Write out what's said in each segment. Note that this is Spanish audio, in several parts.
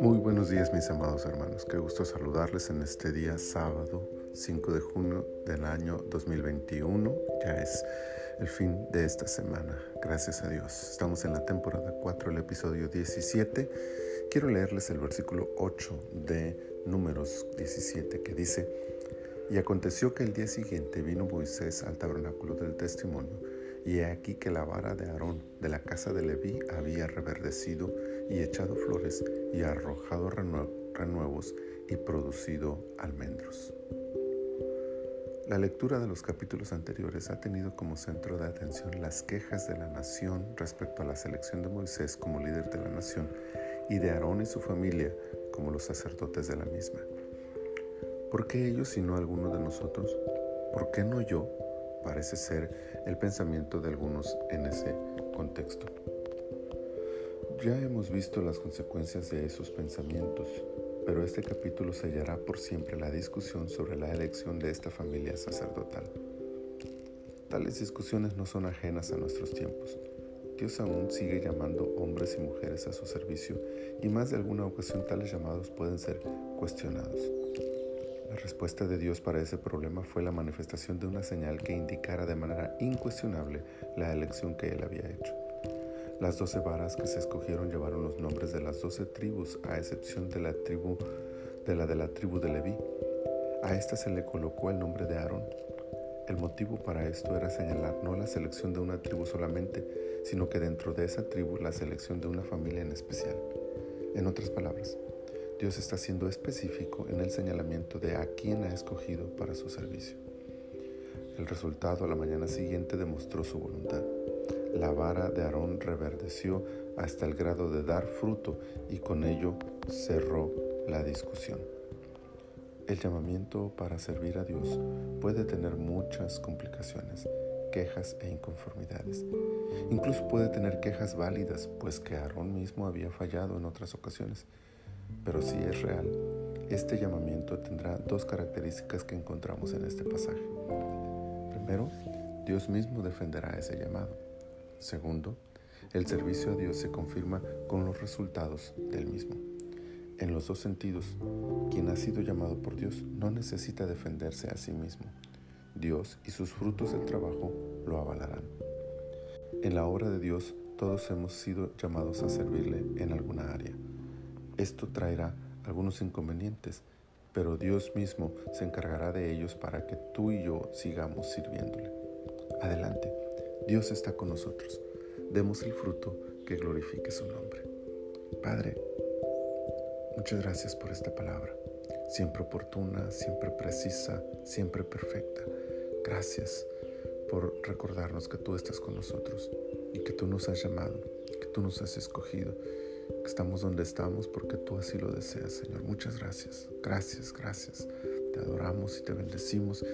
Muy buenos días mis amados hermanos, qué gusto saludarles en este día sábado 5 de junio del año 2021, ya es el fin de esta semana, gracias a Dios. Estamos en la temporada 4, el episodio 17. Quiero leerles el versículo 8 de números 17 que dice, y aconteció que el día siguiente vino Moisés al tabernáculo del testimonio, y he aquí que la vara de Aarón de la casa de Leví había reverdecido y echado flores y arrojado renuevos y producido almendros. La lectura de los capítulos anteriores ha tenido como centro de atención las quejas de la nación respecto a la selección de Moisés como líder de la nación y de Aarón y su familia como los sacerdotes de la misma. ¿Por qué ellos y no alguno de nosotros? ¿Por qué no yo? Parece ser el pensamiento de algunos en ese contexto. Ya hemos visto las consecuencias de esos pensamientos, pero este capítulo sellará por siempre la discusión sobre la elección de esta familia sacerdotal. Tales discusiones no son ajenas a nuestros tiempos. Dios aún sigue llamando hombres y mujeres a su servicio y más de alguna ocasión tales llamados pueden ser cuestionados. La respuesta de Dios para ese problema fue la manifestación de una señal que indicara de manera incuestionable la elección que él había hecho. Las doce varas que se escogieron llevaron los nombres de las doce tribus, a excepción de la tribu de la de la tribu de Leví. A esta se le colocó el nombre de Aarón. El motivo para esto era señalar no la selección de una tribu solamente, sino que dentro de esa tribu la selección de una familia en especial. En otras palabras, Dios está siendo específico en el señalamiento de a quién ha escogido para su servicio. El resultado a la mañana siguiente demostró su voluntad. La vara de Aarón reverdeció hasta el grado de dar fruto y con ello cerró la discusión. El llamamiento para servir a Dios puede tener muchas complicaciones, quejas e inconformidades. Incluso puede tener quejas válidas, pues que Aarón mismo había fallado en otras ocasiones. Pero si es real, este llamamiento tendrá dos características que encontramos en este pasaje. Primero, Dios mismo defenderá ese llamado. Segundo, el servicio a Dios se confirma con los resultados del mismo. En los dos sentidos, quien ha sido llamado por Dios no necesita defenderse a sí mismo. Dios y sus frutos del trabajo lo avalarán. En la obra de Dios todos hemos sido llamados a servirle en alguna área. Esto traerá algunos inconvenientes, pero Dios mismo se encargará de ellos para que tú y yo sigamos sirviéndole. Adelante, Dios está con nosotros. Demos el fruto que glorifique su nombre. Padre, muchas gracias por esta palabra, siempre oportuna, siempre precisa, siempre perfecta. Gracias por recordarnos que tú estás con nosotros y que tú nos has llamado, que tú nos has escogido estamos donde estamos porque tú así lo deseas, Señor. Muchas gracias, gracias, gracias. Te adoramos y te bendecimos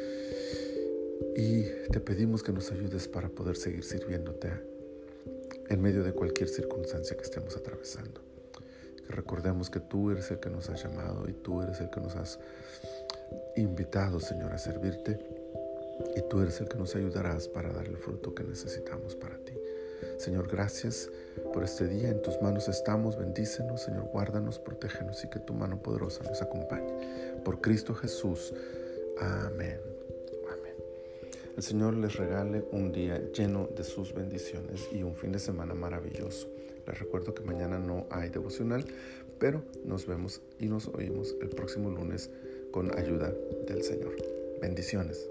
y te pedimos que nos ayudes para poder seguir sirviéndote en medio de cualquier circunstancia que estemos atravesando. Que recordemos que tú eres el que nos has llamado y tú eres el que nos has invitado, Señor, a servirte y tú eres el que nos ayudarás para dar el fruto que necesitamos para ti. Señor, gracias por este día. En tus manos estamos. Bendícenos, Señor. Guárdanos, protégenos y que tu mano poderosa nos acompañe. Por Cristo Jesús. Amén. Amén. El Señor les regale un día lleno de sus bendiciones y un fin de semana maravilloso. Les recuerdo que mañana no hay devocional, pero nos vemos y nos oímos el próximo lunes con ayuda del Señor. Bendiciones.